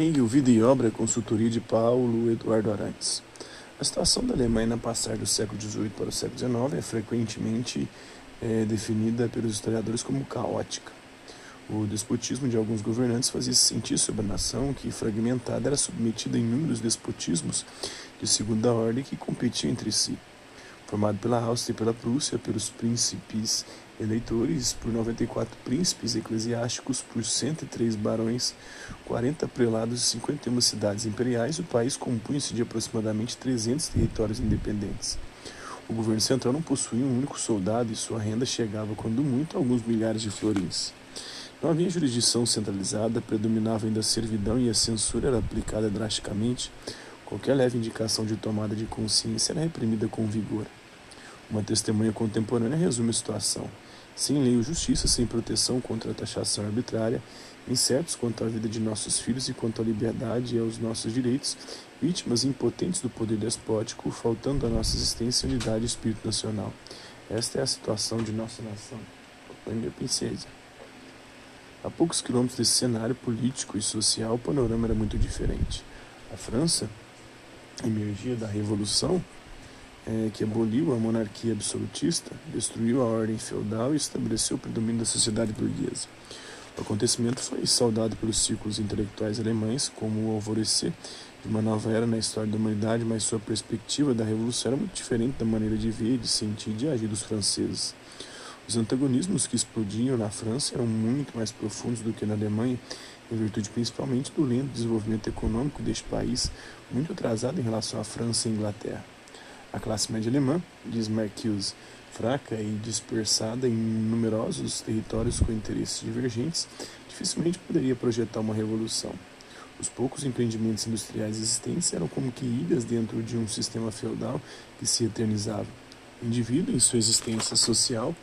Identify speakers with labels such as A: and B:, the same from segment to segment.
A: Hegel, Vida e Obra, consultoria de Paulo Eduardo Arantes. A situação da Alemanha na passar do século XVIII para o século XIX é frequentemente é, definida pelos historiadores como caótica. O despotismo de alguns governantes fazia se sentir sobre a nação, que, fragmentada, era submetida a inúmeros despotismos de segunda ordem que competiam entre si formado pela Áustria e pela Prússia, pelos príncipes eleitores, por 94 príncipes eclesiásticos, por 103 barões, 40 prelados e 51 cidades imperiais, o país compunha-se de aproximadamente 300 territórios independentes. O governo central não possuía um único soldado e sua renda chegava, quando muito, a alguns milhares de florins. Não havia jurisdição centralizada, predominava ainda a servidão e a censura era aplicada drasticamente. Qualquer leve indicação de tomada de consciência era reprimida com vigor. Uma testemunha contemporânea resume a situação. Sem lei ou justiça, sem proteção contra a taxação arbitrária, incertos quanto à vida de nossos filhos e quanto à liberdade e aos nossos direitos, vítimas impotentes do poder despótico, faltando à nossa existência unidade e espírito nacional. Esta é a situação de nossa nação. Minha princesa. A poucos quilômetros desse cenário político e social, o panorama era muito diferente. A França emergia da Revolução é, que aboliu a monarquia absolutista, destruiu a ordem feudal e estabeleceu o predomínio da sociedade burguesa. O acontecimento foi saudado pelos círculos intelectuais alemães como o alvorecer de uma nova era na história da humanidade, mas sua perspectiva da revolução era muito diferente da maneira de ver, de sentir e de agir dos franceses. Os antagonismos que explodiam na França eram muito mais profundos do que na Alemanha, em virtude principalmente do lento desenvolvimento econômico deste país, muito atrasado em relação à França e Inglaterra. A classe média alemã, diz Marcuse, fraca e dispersada em numerosos territórios com interesses divergentes, dificilmente poderia projetar uma revolução. Os poucos empreendimentos industriais existentes eram como que ilhas dentro de um sistema feudal que se eternizava. O indivíduo, em sua existência social,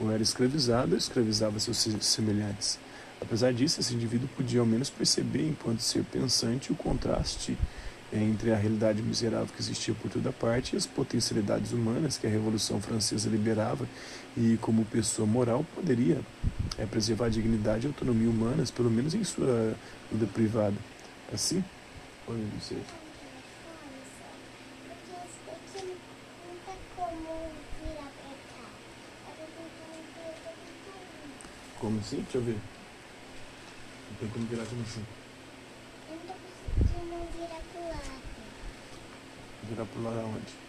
A: ou era escravizado ou escravizava seus semelhantes. Apesar disso, esse indivíduo podia ao menos perceber, enquanto ser pensante, o contraste entre a realidade miserável que existia por toda parte e as potencialidades humanas que a Revolução Francesa liberava e, como pessoa moral, poderia é, preservar a dignidade e a autonomia humanas, pelo menos em sua vida privada. Assim? Olha, não sei. Como assim? Deixa eu ver. Não tem como virar como assim. Virar pro lado aonde?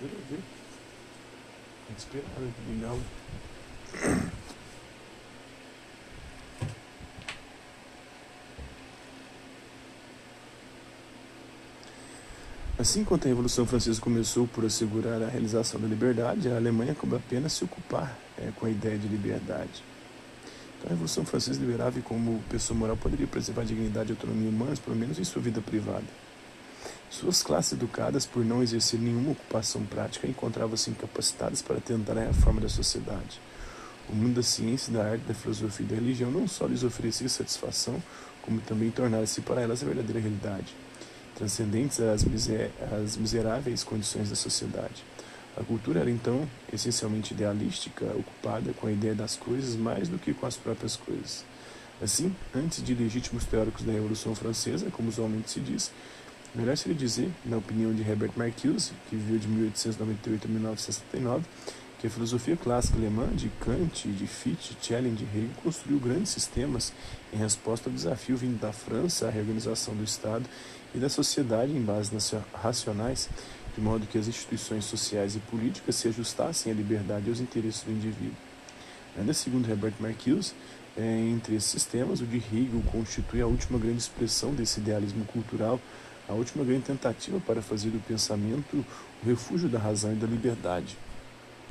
A: Vira, vira. Tem que esperar, né? Ligar o. Assim quanto a Revolução Francesa começou por assegurar a realização da liberdade, a Alemanha coube apenas se ocupar é, com a ideia de liberdade. Então, a Revolução Francesa liberava e, como pessoa moral, poderia preservar a dignidade e autonomia humanas, pelo menos em sua vida privada. Suas classes educadas, por não exercer nenhuma ocupação prática, encontravam-se incapacitadas para tentar a reforma da sociedade. O mundo da ciência, da arte, da filosofia e da religião não só lhes oferecia satisfação, como também tornara-se para elas a verdadeira realidade transcendentes às, miser às miseráveis condições da sociedade. A cultura era então essencialmente idealística, ocupada com a ideia das coisas mais do que com as próprias coisas. Assim, antes de legítimos teóricos da Revolução Francesa, como usualmente se diz, melhor seria dizer, na opinião de Herbert Marcuse, que viveu de 1898 a 1969, que a filosofia clássica alemã de Kant, de Fichte, Schelling e Hegel construiu grandes sistemas em resposta ao desafio vindo da França à reorganização do Estado e da sociedade em bases racionais, de modo que as instituições sociais e políticas se ajustassem à liberdade e aos interesses do indivíduo. Ainda segundo Herbert Marcuse, é, entre esses sistemas, o de Hegel constitui a última grande expressão desse idealismo cultural, a última grande tentativa para fazer do pensamento o refúgio da razão e da liberdade.